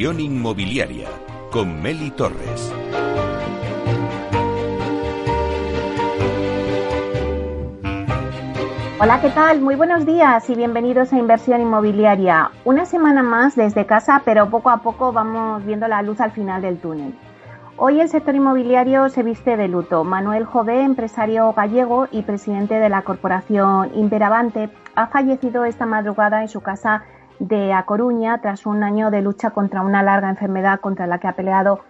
Inmobiliaria con Meli Torres. Hola, ¿qué tal? Muy buenos días y bienvenidos a Inversión Inmobiliaria. Una semana más desde casa, pero poco a poco vamos viendo la luz al final del túnel. Hoy el sector inmobiliario se viste de luto. Manuel Jové, empresario gallego y presidente de la corporación Imperavante, ha fallecido esta madrugada en su casa de A Coruña tras un año de lucha contra una larga enfermedad contra la que ha peleado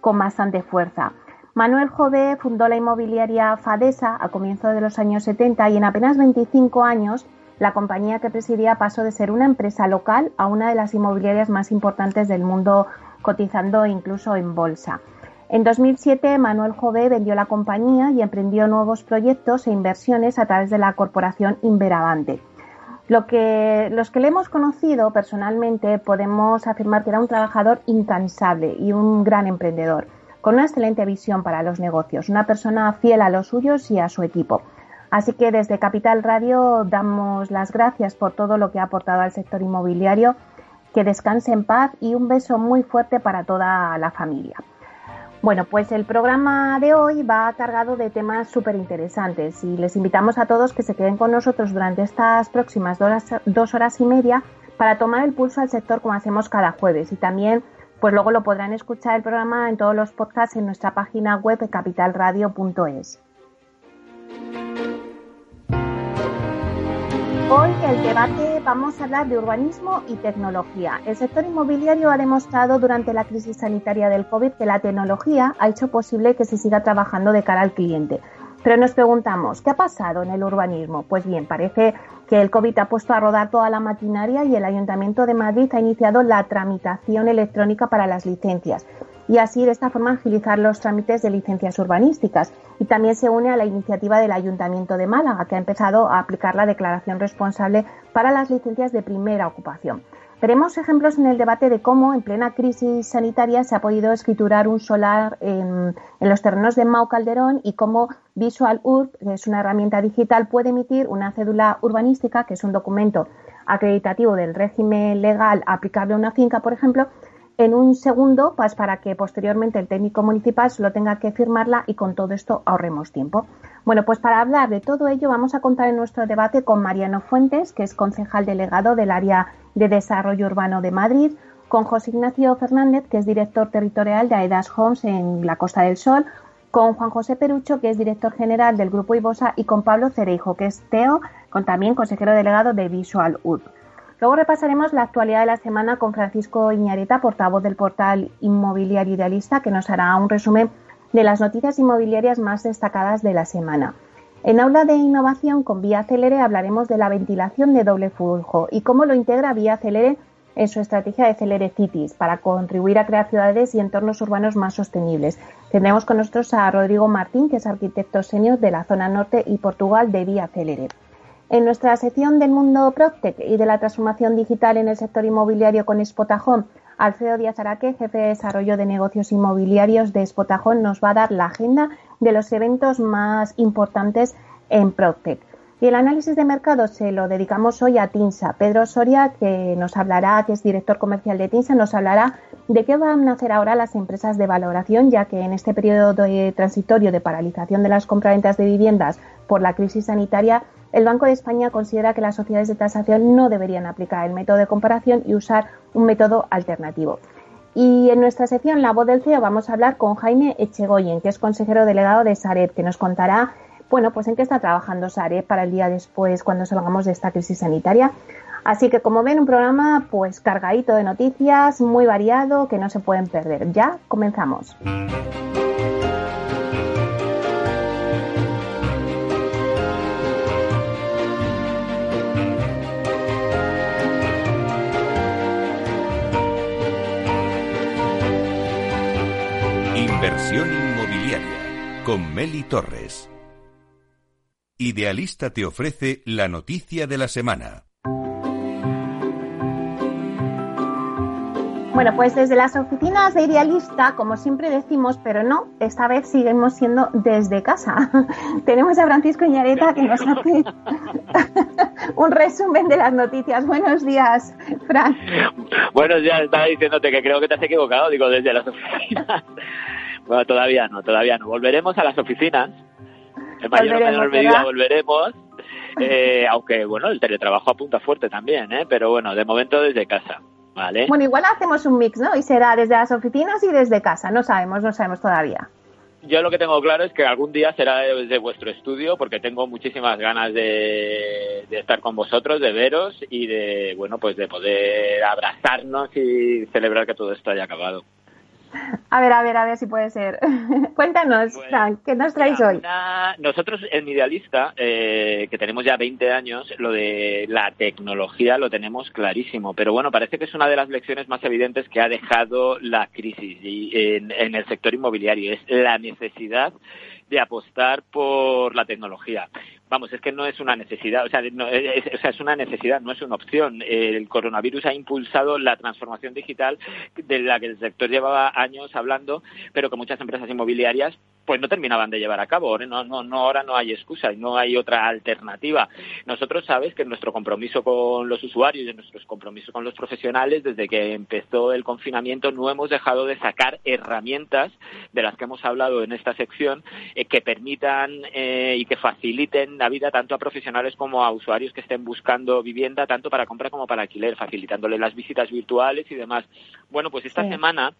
con bastante fuerza. Manuel Jové fundó la inmobiliaria Fadesa a comienzos de los años 70 y en apenas 25 años la compañía que presidía pasó de ser una empresa local a una de las inmobiliarias más importantes del mundo, cotizando incluso en bolsa. En 2007, Manuel Jové vendió la compañía y emprendió nuevos proyectos e inversiones a través de la corporación Inveravante. Lo que, los que le hemos conocido personalmente podemos afirmar que era un trabajador incansable y un gran emprendedor, con una excelente visión para los negocios, una persona fiel a los suyos y a su equipo. Así que desde Capital Radio damos las gracias por todo lo que ha aportado al sector inmobiliario, que descanse en paz y un beso muy fuerte para toda la familia. Bueno, pues el programa de hoy va cargado de temas súper interesantes y les invitamos a todos que se queden con nosotros durante estas próximas dos horas, y media para tomar el pulso al sector como hacemos cada jueves y también pues luego lo podrán escuchar el programa en todos los podcasts en nuestra página web capitalradio.es. Hoy el debate vamos a hablar de urbanismo y tecnología. El sector inmobiliario ha demostrado durante la crisis sanitaria del COVID que la tecnología ha hecho posible que se siga trabajando de cara al cliente. Pero nos preguntamos, ¿qué ha pasado en el urbanismo? Pues bien, parece que el COVID ha puesto a rodar toda la maquinaria y el Ayuntamiento de Madrid ha iniciado la tramitación electrónica para las licencias y así de esta forma agilizar los trámites de licencias urbanísticas. Y también se une a la iniciativa del Ayuntamiento de Málaga, que ha empezado a aplicar la declaración responsable para las licencias de primera ocupación. Veremos ejemplos en el debate de cómo, en plena crisis sanitaria, se ha podido escriturar un solar en, los terrenos de Mau Calderón y cómo Visual Urb, que es una herramienta digital, puede emitir una cédula urbanística, que es un documento acreditativo del régimen legal aplicable a una finca, por ejemplo, en un segundo pues, para que posteriormente el técnico municipal solo tenga que firmarla y con todo esto ahorremos tiempo. Bueno, pues para hablar de todo ello vamos a contar en nuestro debate con Mariano Fuentes, que es concejal delegado del área de desarrollo urbano de Madrid, con José Ignacio Fernández, que es director territorial de AEDAS Homes en la Costa del Sol, con Juan José Perucho, que es director general del Grupo Ibosa, y con Pablo Cereijo, que es TEO, con también consejero delegado de Visual Urb. Luego repasaremos la actualidad de la semana con Francisco Iñareta, portavoz del portal Inmobiliario Idealista, que nos hará un resumen de las noticias inmobiliarias más destacadas de la semana. En Aula de Innovación con Vía Celere hablaremos de la ventilación de doble flujo y cómo lo integra Vía Celere en su estrategia de Celere Cities para contribuir a crear ciudades y entornos urbanos más sostenibles. Tendremos con nosotros a Rodrigo Martín, que es arquitecto senior de la zona norte y Portugal de Vía Celere. En nuestra sección del mundo PropTech y de la transformación digital en el sector inmobiliario con Spotajón, Alfredo Díaz Araque, jefe de desarrollo de negocios inmobiliarios de Spotajón, nos va a dar la agenda de los eventos más importantes en PropTech. Y el análisis de mercado se lo dedicamos hoy a TINSA. Pedro Soria, que nos hablará, que es director comercial de TINSA, nos hablará de qué van a hacer ahora las empresas de valoración, ya que en este periodo transitorio de paralización de las compraventas de viviendas por la crisis sanitaria, el Banco de España considera que las sociedades de tasación no deberían aplicar el método de comparación y usar un método alternativo. Y en nuestra sección La Voz del CEO vamos a hablar con Jaime Echegoyen, que es consejero delegado de Sareb, que nos contará, bueno, pues en qué está trabajando Sareb para el día después, cuando salgamos de esta crisis sanitaria. Así que como ven, un programa pues cargadito de noticias, muy variado, que no se pueden perder. Ya comenzamos. Inversión inmobiliaria con Meli Torres. Idealista te ofrece la noticia de la semana. Bueno, pues desde las oficinas de Idealista, como siempre decimos, pero no, esta vez seguimos siendo desde casa. Tenemos a Francisco Iñareta que nos hace un resumen de las noticias. Buenos días, Fran. Buenos días, estaba diciéndote que creo que te has equivocado, digo, desde las oficinas. Bueno, todavía no, todavía no. Volveremos a las oficinas. En mayor o menor medida volveremos. Eh, aunque, bueno, el teletrabajo apunta fuerte también, ¿eh? Pero bueno, de momento desde casa. Vale. Bueno, igual hacemos un mix, ¿no? Y será desde las oficinas y desde casa. No sabemos, no sabemos todavía. Yo lo que tengo claro es que algún día será desde vuestro estudio porque tengo muchísimas ganas de, de, estar con vosotros, de veros y de, bueno, pues de poder abrazarnos y celebrar que todo esto haya acabado. A ver, a ver, a ver si puede ser. Cuéntanos, Frank, ¿qué nos traes hoy? nosotros en Idealista, eh, que tenemos ya 20 años, lo de la tecnología lo tenemos clarísimo, pero bueno, parece que es una de las lecciones más evidentes que ha dejado la crisis en, en el sector inmobiliario, es la necesidad de apostar por la tecnología. Vamos, es que no es una necesidad, o sea, es, o sea, es una necesidad, no es una opción. El coronavirus ha impulsado la transformación digital de la que el sector llevaba años hablando, pero que muchas empresas inmobiliarias pues no terminaban de llevar a cabo. No, no, no, ahora no hay excusa y no hay otra alternativa. Nosotros sabes que nuestro compromiso con los usuarios y nuestros compromisos con los profesionales, desde que empezó el confinamiento, no hemos dejado de sacar herramientas de las que hemos hablado en esta sección eh, que permitan eh, y que faciliten la vida tanto a profesionales como a usuarios que estén buscando vivienda, tanto para compra como para alquiler, facilitándole las visitas virtuales y demás. Bueno, pues esta semana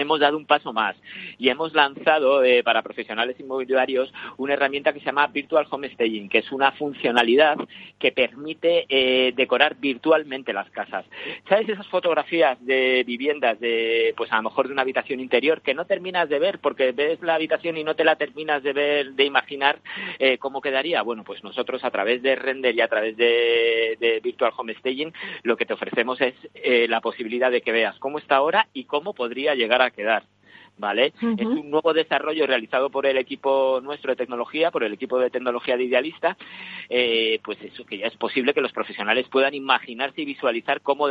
hemos dado un paso más y hemos lanzado eh, para profesionales inmobiliarios una herramienta que se llama Virtual Home Staging, que es una funcionalidad que permite eh, decorar virtualmente las casas. ¿Sabes esas fotografías de viviendas de, pues a lo mejor de una habitación interior que no terminas de ver porque ves la habitación y no te la terminas de ver, de imaginar eh, cómo quedaría? Bueno, pues nosotros a través de Render y a través de, de Virtual Home Staging lo que te ofrecemos es la posibilidad de que veas cómo está ahora y cómo podría llegar a quedar. ¿Vale? Es un nuevo desarrollo realizado por el equipo nuestro de tecnología, por el equipo de tecnología de Idealista, eh, pues eso, que ya es posible que los profesionales puedan imaginarse y visualizar cómo,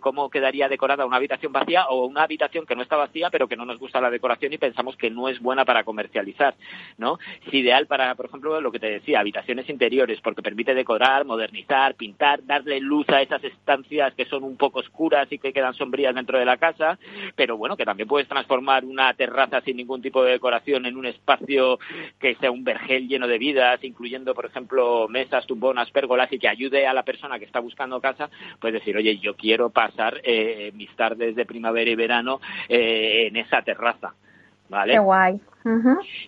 cómo quedaría decorada una habitación vacía o una habitación que no está vacía, pero que no nos gusta la decoración y pensamos que no es buena para comercializar, ¿no? Es ideal para, por ejemplo, lo que te decía, habitaciones interiores, porque permite decorar, modernizar, pintar, darle luz a esas estancias que son un poco oscuras y que quedan sombrías dentro de la casa, pero bueno, que también puedes transformar una terraza sin ningún tipo de decoración en un espacio que sea un vergel lleno de vidas, incluyendo, por ejemplo, mesas, tumbonas, pérgolas y que ayude a la persona que está buscando casa, pues decir, oye, yo quiero pasar eh, mis tardes de primavera y verano eh, en esa terraza. ¿Vale? Qué guay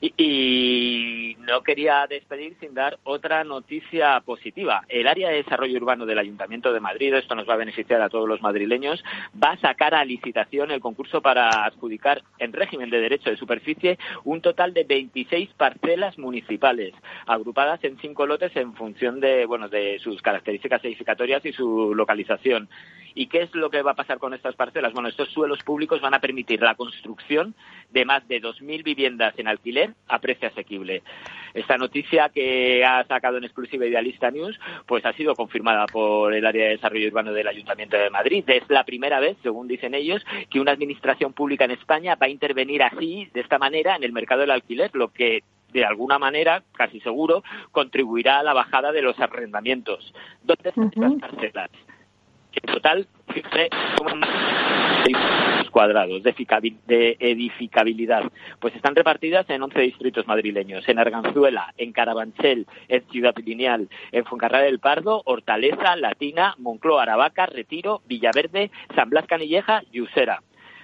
y, no quería despedir sin dar otra noticia positiva. El área de desarrollo urbano del Ayuntamiento de Madrid, esto nos va a beneficiar a todos los madrileños, va a sacar a licitación el concurso para adjudicar en régimen de derecho de superficie un total de 26 parcelas municipales, agrupadas en cinco lotes en función de, bueno, de sus características edificatorias y su localización. ¿Y qué es lo que va a pasar con estas parcelas? Bueno, estos suelos públicos van a permitir la construcción de más de 2.000 viviendas en alquiler a precio asequible. Esta noticia que ha sacado en exclusiva Idealista News, pues ha sido confirmada por el área de desarrollo urbano del Ayuntamiento de Madrid. Es la primera vez, según dicen ellos, que una administración pública en España va a intervenir así, de esta manera, en el mercado del alquiler, lo que de alguna manera, casi seguro, contribuirá a la bajada de los arrendamientos. ¿Dónde están estas parcelas? En total, cuadrados de edificabilidad, pues están repartidas en 11 distritos madrileños, en Arganzuela, en Carabanchel, en Ciudad Lineal, en Fuencarral del Pardo, Hortaleza, Latina, Moncloa, Aravaca, Retiro, Villaverde, San Blas Canilleja y Usera.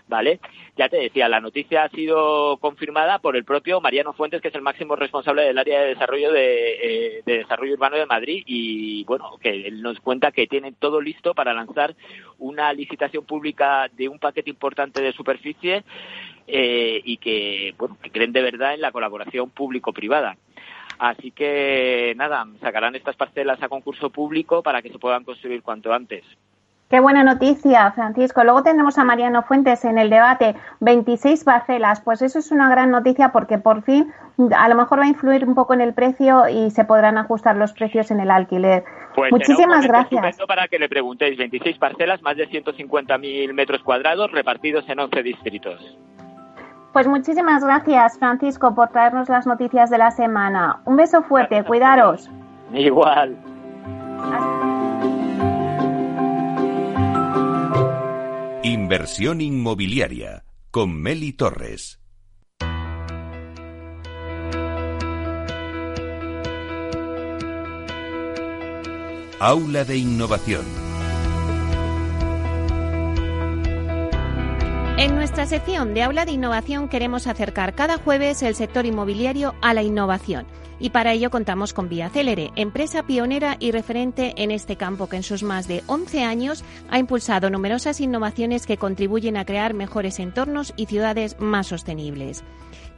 ¿Vale? Ya te decía, la noticia ha sido confirmada por el propio Mariano Fuentes, que es el máximo responsable del área de desarrollo de, eh, de desarrollo urbano de Madrid y bueno, que él nos cuenta que tienen todo listo para lanzar una licitación pública de un paquete importante de superficie eh, y que bueno, que creen de verdad en la colaboración público-privada. Así que nada, sacarán estas parcelas a concurso público para que se puedan construir cuanto antes. Qué buena noticia, Francisco. Luego tendremos a Mariano Fuentes en el debate 26 parcelas. Pues eso es una gran noticia porque por fin a lo mejor va a influir un poco en el precio y se podrán ajustar los precios en el alquiler. Pues Muchísimas gracias. Para que le preguntéis, 26 parcelas, más de 150.000 metros cuadrados repartidos en 11 distritos. Pues muchísimas gracias, Francisco, por traernos las noticias de la semana. Un beso fuerte, cuidaros. Igual. Inversión inmobiliaria con Meli Torres. Aula de Innovación. En nuestra sección de Aula de Innovación queremos acercar cada jueves el sector inmobiliario a la innovación y para ello contamos con Vía Célere, empresa pionera y referente en este campo que en sus más de 11 años ha impulsado numerosas innovaciones que contribuyen a crear mejores entornos y ciudades más sostenibles.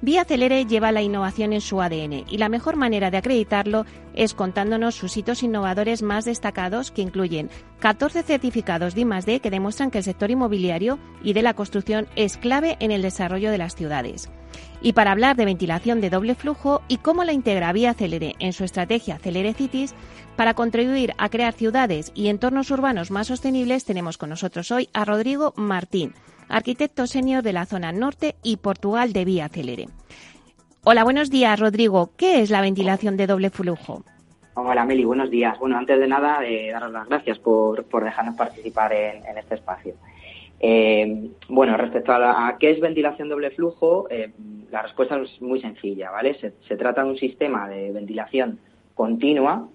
Vía Celere lleva la innovación en su ADN y la mejor manera de acreditarlo es contándonos sus hitos innovadores más destacados que incluyen 14 certificados de I+D que demuestran que el sector inmobiliario y de la construcción es clave en el desarrollo de las ciudades. Y para hablar de ventilación de doble flujo y cómo la integra Vía Celere en su estrategia Celere Cities, para contribuir a crear ciudades y entornos urbanos más sostenibles, tenemos con nosotros hoy a Rodrigo Martín, arquitecto senior de la zona norte y Portugal de Vía Celere. Hola, buenos días, Rodrigo. ¿Qué es la ventilación de doble flujo? Hola, Meli, buenos días. Bueno, antes de nada, eh, daros las gracias por, dejarnos participar en este espacio. Eh, bueno, respecto a, qué es ventilación doble flujo, eh, la respuesta es muy sencilla, ¿vale? Se, trata de un sistema de ventilación continua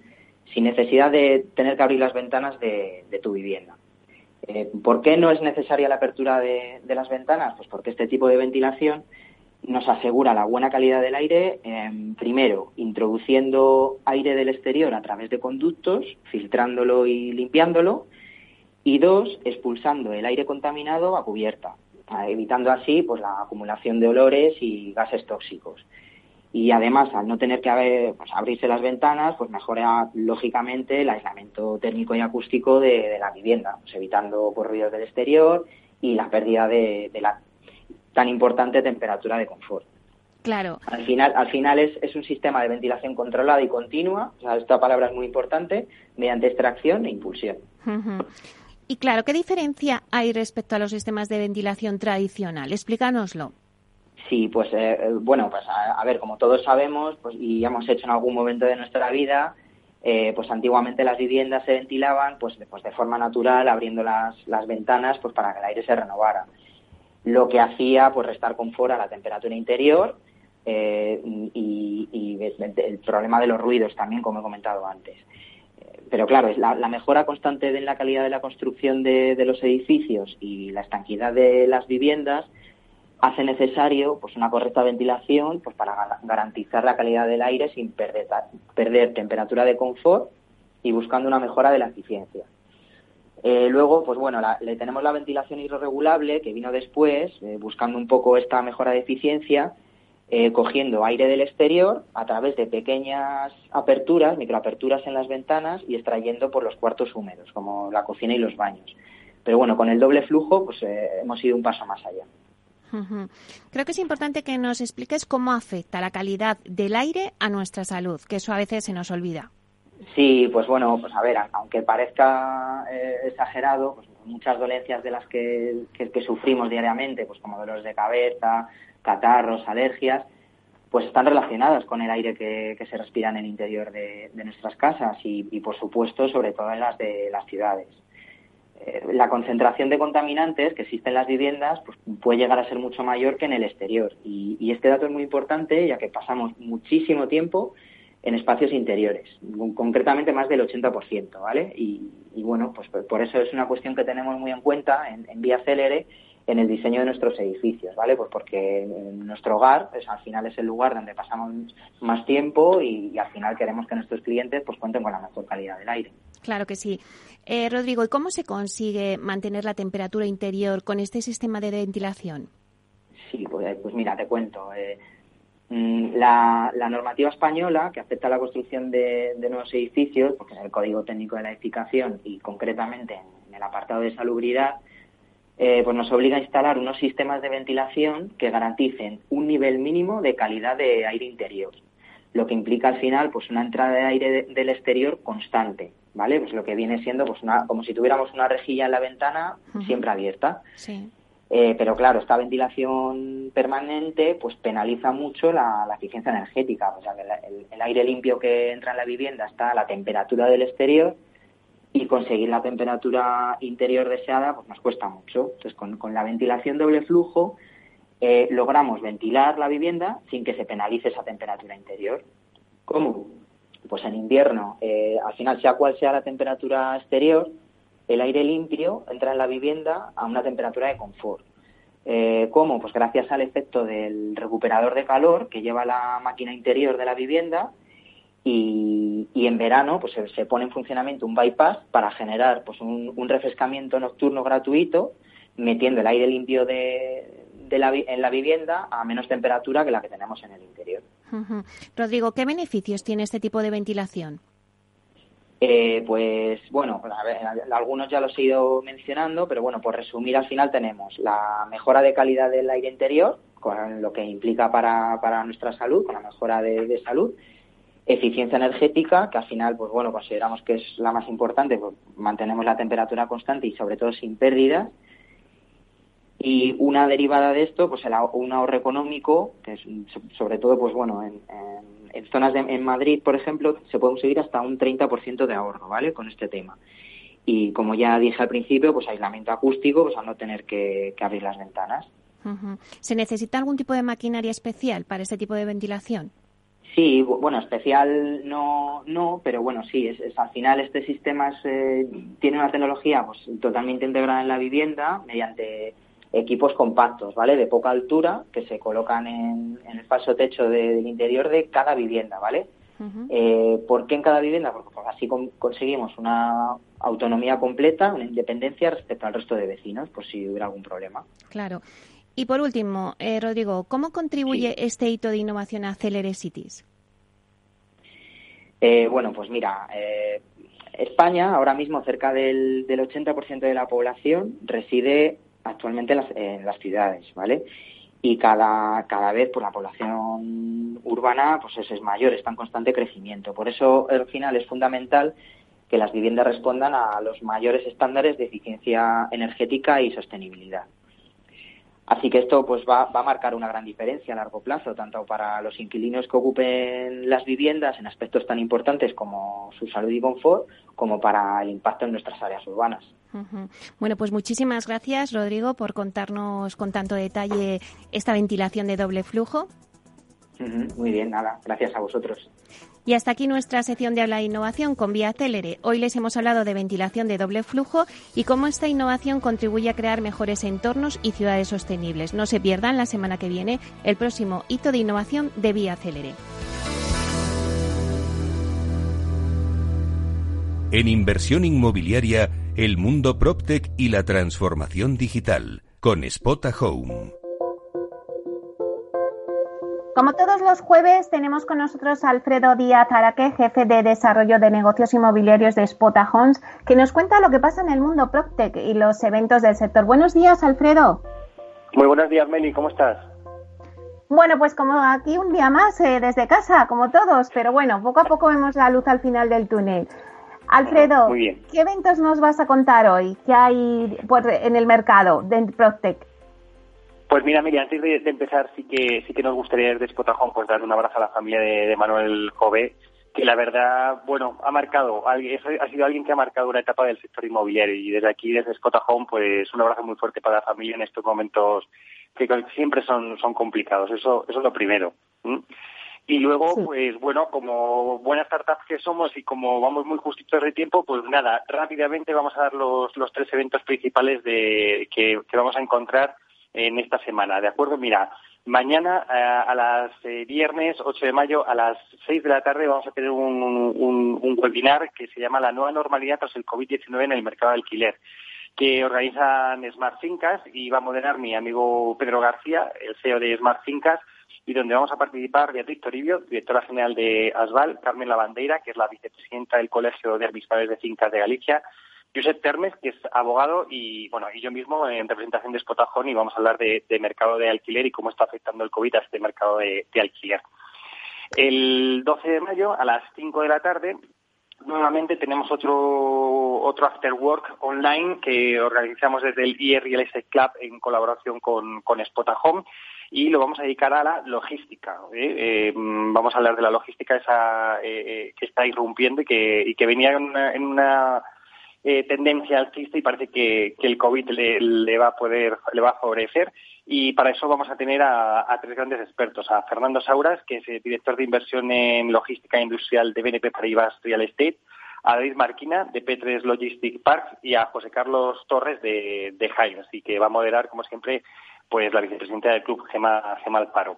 sin necesidad de tener que abrir las ventanas de, tu vivienda. Eh, ¿Por qué no es necesaria la apertura de, las ventanas? Pues porque este tipo de ventilación nos asegura la buena calidad del aire, primero, introduciendo aire del exterior a través de conductos, filtrándolo y limpiándolo, y dos, expulsando el aire contaminado a cubierta, evitando así pues la acumulación de olores y gases tóxicos. Y además, al no tener que pues, abrirse las ventanas, pues mejora lógicamente el aislamiento térmico y acústico de, la vivienda, pues, evitando pues, ruidos del exterior y la pérdida de, la tan importante temperatura de confort. Claro. Al final, al final es, es, un sistema de ventilación controlada y continua, o sea, esta palabra es muy importante, mediante extracción e impulsión. Y claro, ¿qué diferencia hay respecto a los sistemas de ventilación tradicional? Explícanoslo. Sí, pues eh, eh, bueno, pues a, ver, como todos sabemos pues, y hemos hecho en algún momento de nuestra vida, eh, pues antiguamente las viviendas se ventilaban pues, pues de forma natural, abriendo las, las ventanas pues para que el aire se renovara. Lo que hacía pues restar confort a la temperatura interior y, y el problema de los ruidos también, como he comentado antes pero claro, la, la mejora constante en la calidad de la construcción de, los edificios y la estanquidad de las viviendas hace necesario pues una correcta ventilación pues para garantizar la calidad del aire sin perder, perder temperatura de confort y buscando una mejora de la eficiencia. Eh, luego, pues bueno, le tenemos la ventilación irregulable que vino después, eh, buscando un poco esta mejora de eficiencia eh, cogiendo aire del exterior a través de pequeñas aperturas, microaperturas en las ventanas y extrayendo por los cuartos húmedos, como la cocina y los baños. Pero bueno, con el doble flujo, pues eh, hemos ido un paso más allá. Creo que es importante que nos expliques cómo afecta la calidad del aire a nuestra salud, que eso a veces se nos olvida. Sí, pues bueno, pues a ver, aunque parezca eh, exagerado, pues muchas dolencias de las que, que, sufrimos diariamente, pues como dolores de cabeza, catarros, alergias, pues están relacionadas con el aire que, se respira en el interior de, nuestras casas y, por supuesto, sobre todo en las de las ciudades. Eh, la concentración de contaminantes que existe en las viviendas pues, puede llegar a ser mucho mayor que en el exterior. Y, este dato es muy importante ya que pasamos muchísimo tiempo en espacios interiores, concretamente más del 80%, ¿vale? Y, bueno, pues por eso es una cuestión que tenemos muy en cuenta en, en Vía Célere en el diseño de nuestros edificios, ¿vale? Pues porque nuestro hogar es, al final es el lugar donde pasamos más tiempo y, al final queremos que nuestros clientes pues cuenten con la mejor calidad del aire. Claro que sí. Eh, Rodrigo, ¿y cómo se consigue mantener la temperatura interior con este sistema de ventilación? Sí, pues, pues mira, te cuento. Eh, mm, la, normativa española que afecta a la construcción de, nuevos edificios, porque es el Código Técnico de la Edificación y concretamente en el apartado de salubridad, eh, pues nos obliga a instalar unos sistemas de ventilación que garanticen un nivel mínimo de calidad de aire interior, lo que implica al final pues una entrada de aire del exterior constante, ¿vale? Pues lo que viene siendo pues una, como si tuviéramos una rejilla en la ventana siempre abierta. Eh, pero claro, esta ventilación permanente pues penaliza mucho la, eficiencia energética. O sea, que el, aire limpio que entra en la vivienda está a la temperatura del exterior y conseguir la temperatura interior deseada pues nos cuesta mucho. Entonces, con, la ventilación doble flujo eh, logramos ventilar la vivienda sin que se penalice esa temperatura interior. ¿Cómo? Pues en invierno, eh, al final, sea cual sea la temperatura exterior, el aire limpio entra en la vivienda a una temperatura de confort. Eh, ¿Cómo? Pues gracias al efecto del recuperador de calor que lleva la máquina interior de la vivienda y, en verano pues se, pone en funcionamiento un bypass para generar pues un, refrescamiento nocturno gratuito metiendo el aire limpio de, la, en la vivienda a menos temperatura que la que tenemos en el interior. Rodrigo, ¿qué beneficios tiene este tipo de ventilación? Eh, pues bueno, algunos ya los he ido mencionando, pero bueno, por resumir, al final tenemos la mejora de calidad del aire interior, con lo que implica para, para nuestra salud, con la mejora de salud, eficiencia energética, que al final, pues bueno, consideramos que es la más importante, pues mantenemos la temperatura constante y sobre todo sin pérdidas. Y una derivada de esto, pues el, un ahorro económico, que es sobre todo, pues bueno, en, zonas de, en Madrid, por ejemplo, se puede conseguir hasta un 30% de ahorro, ¿vale? Con este tema. Y como ya dije al principio, pues aislamiento acústico, pues al no tener que, abrir las ventanas. ¿Se necesita algún tipo de maquinaria especial para este tipo de ventilación? Sí, bueno, especial no, no, pero bueno, sí, es, al final este sistema eh, tiene una tecnología pues, totalmente integrada en la vivienda mediante equipos compactos, ¿vale? De poca altura que se colocan en, el falso techo del interior de cada vivienda, ¿vale? eh, ¿Por qué en cada vivienda? Porque así conseguimos una autonomía completa, una independencia respecto al resto de vecinos, por si hubiera algún problema. Claro. Y por último, eh, Rodrigo, ¿cómo contribuye este hito de innovación a Celere Cities? Eh, bueno, pues mira, eh, España ahora mismo cerca del, 80% de la población reside actualmente en las, ciudades, ¿vale? Y cada, cada vez pues, la población urbana pues es, mayor, está en constante crecimiento. Por eso al final es fundamental que las viviendas respondan a los mayores estándares de eficiencia energética y sostenibilidad. Así que esto pues va, a marcar una gran diferencia a largo plazo, tanto para los inquilinos que ocupen las viviendas en aspectos tan importantes como su salud y confort, como para el impacto en nuestras áreas urbanas. Bueno, pues muchísimas gracias, Rodrigo, por contarnos con tanto detalle esta ventilación de doble flujo. Muy bien, nada, gracias a vosotros. Y hasta aquí nuestra sección de habla de innovación con Vía Célere. Hoy les hemos hablado de ventilación de doble flujo y cómo esta innovación contribuye a crear mejores entornos y ciudades sostenibles. No se pierdan la semana que viene el próximo hito de innovación de Vía Célere. En inversión inmobiliaria, el mundo PropTech y la transformación digital, con Spota Home. Como todos los jueves, tenemos con nosotros a Alfredo Díaz Araque, jefe de desarrollo de negocios inmobiliarios de Spota Homes, que nos cuenta lo que pasa en el mundo PropTech y los eventos del sector. Buenos días, Alfredo. Muy buenos días, Meli. ¿Cómo estás? Bueno, pues como aquí un día más eh, desde casa, como todos, pero bueno, poco a poco vemos la luz al final del túnel. Alfredo, ¿qué eventos nos vas a contar hoy? ¿Qué hay pues, en el mercado de PropTech? Pues mira, Miri, antes de, empezar, sí que sí que nos gustaría desde Spotahome pues dar un abrazo a la familia de, Manuel Jove, que la verdad, bueno, ha marcado, ha sido alguien que ha marcado una etapa del sector inmobiliario y desde aquí, desde Spotahome, pues un abrazo muy fuerte para la familia en estos momentos que siempre son, son complicados, eso, eso es lo primero. Y luego, pues bueno, como buenas startups que somos y como vamos muy justitos de tiempo, pues nada, rápidamente vamos a dar los, los tres eventos principales de, que, vamos a encontrar en esta semana. ¿De acuerdo? Mira, mañana eh, a, las eh, viernes 8 de mayo a las 6 de la tarde vamos a tener un, un, webinar que se llama La nueva normalidad tras el COVID-19 en el mercado de alquiler que organizan Smart Fincas y va a moderar mi amigo Pedro García, el CEO de Smart Fincas, y donde vamos a participar Beatriz Toribio, directora general de ASVAL, Carmen Lavandeira, que es la vicepresidenta del Colegio de Administradores de Fincas de Galicia, Josep Termes, que es abogado, y bueno, y yo mismo en representación de Spotajón, y vamos a hablar de, mercado de alquiler y cómo está afectando el COVID a este mercado de, alquiler. El 12 de mayo, a las 5 de la tarde, nuevamente tenemos otro, otro after work online que organizamos desde el IR Real Estate Club en colaboración con, con Spotahome y lo vamos a dedicar a la logística. ¿eh? Eh, vamos a hablar de la logística esa eh, que está irrumpiendo y que, y que venía en una, tendencia alcista y parece que, el COVID le, le, va a poder, le va a favorecer y para eso vamos a tener a, tres grandes expertos, a Fernando Sauras, que es director de inversión en logística industrial de BNP Paribas Real Estate, a David Marquina de Petres Logistic Park y a José Carlos Torres de, de así que va a moderar, como siempre, pues la vicepresidenta del club, Gema, Gema Alparo.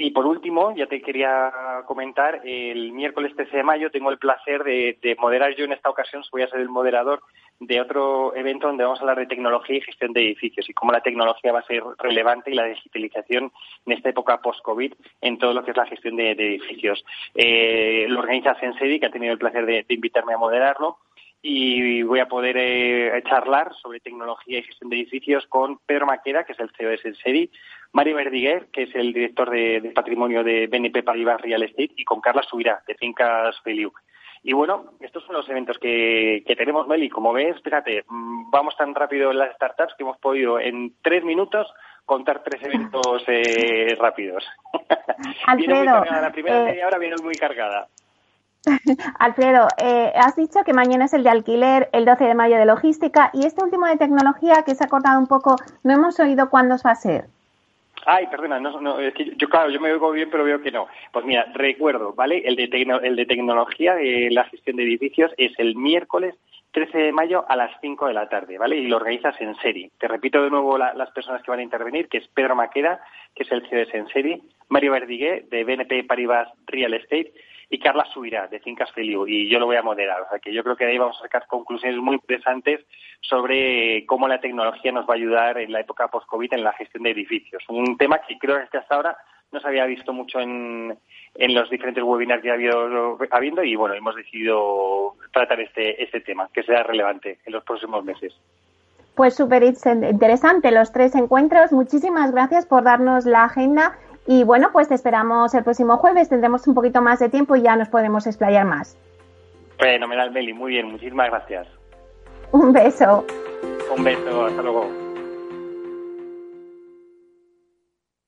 Y por último, ya te quería comentar, el miércoles 13 de mayo tengo el placer de, moderar yo en esta ocasión, voy a ser el moderador de otro evento donde vamos a hablar de tecnología y gestión de edificios y cómo la tecnología va a ser relevante y la digitalización en esta época post-COVID en todo lo que es la gestión de, edificios. Eh, lo organiza Sensedi, que ha tenido el placer de invitarme a moderarlo y voy a poder eh, charlar sobre tecnología y gestión de edificios con Pedro Maqueda, que es el CEO de Sensedi, Mario Verdiguer, que es el director de, patrimonio de BNP Paribas Real Estate, y con Carla Subirá, de Fincas Feliu. Y bueno, estos son los eventos que, tenemos, Meli. Como ves, fíjate, mm, vamos tan rápido en las startups que hemos podido en tres minutos contar tres eventos eh, rápidos. Alfredo, la primera eh, media hora viene muy cargada. Alfredo, eh, has dicho que mañana es el de alquiler, el 12 de mayo de logística y este último de tecnología que se ha cortado un poco, no hemos oído cuándo va a ser. Ay, perdona, no, es que yo, claro, yo me oigo bien, pero veo que no. Pues mira, recuerdo, ¿vale? El de, tecnología de la gestión de edificios es el miércoles 13 de mayo a las 5 de la tarde, ¿vale? Y lo organizas en serie. Te repito de nuevo las personas que van a intervenir, que es Pedro Maqueda, que es el CEO de Senseri, Mario Verdigué, de BNP Paribas Real Estate, y Carla Subirá, de Fincas Feliu, y yo lo voy a moderar. O sea que yo creo que de ahí vamos a sacar conclusiones muy interesantes sobre cómo la tecnología nos va a ayudar en la época post-COVID en la gestión de edificios. Un tema que creo que hasta ahora no se había visto mucho en, en los diferentes webinars que ha habido, habiendo y bueno, hemos decidido tratar este, este tema, que sea relevante en los próximos meses. Pues súper interesante los tres encuentros. Muchísimas gracias por darnos la agenda y bueno, pues te esperamos el próximo jueves, tendremos un poquito más de tiempo y ya nos podemos explayar más. Fenomenal, Meli, muy bien, muchísimas gracias. Un beso. Un beso, hasta luego.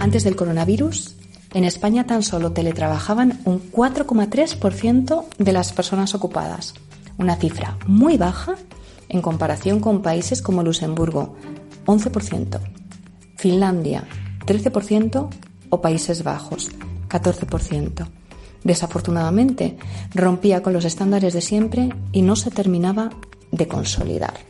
Antes del coronavirus, en España tan solo teletrabajaban un 4,3% de las personas ocupadas, una cifra muy baja en comparación con países como Luxemburgo, 11%, Finlandia, 13% o Países Bajos, 14%. Desafortunadamente, rompía con los estándares de siempre y no se terminaba de consolidar.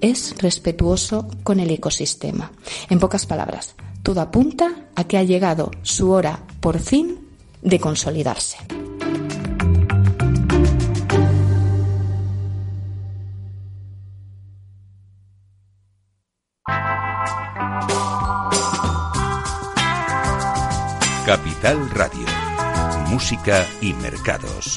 es respetuoso con el ecosistema. En pocas palabras, todo apunta a que ha llegado su hora, por fin, de consolidarse. Capital Radio. Música y mercados.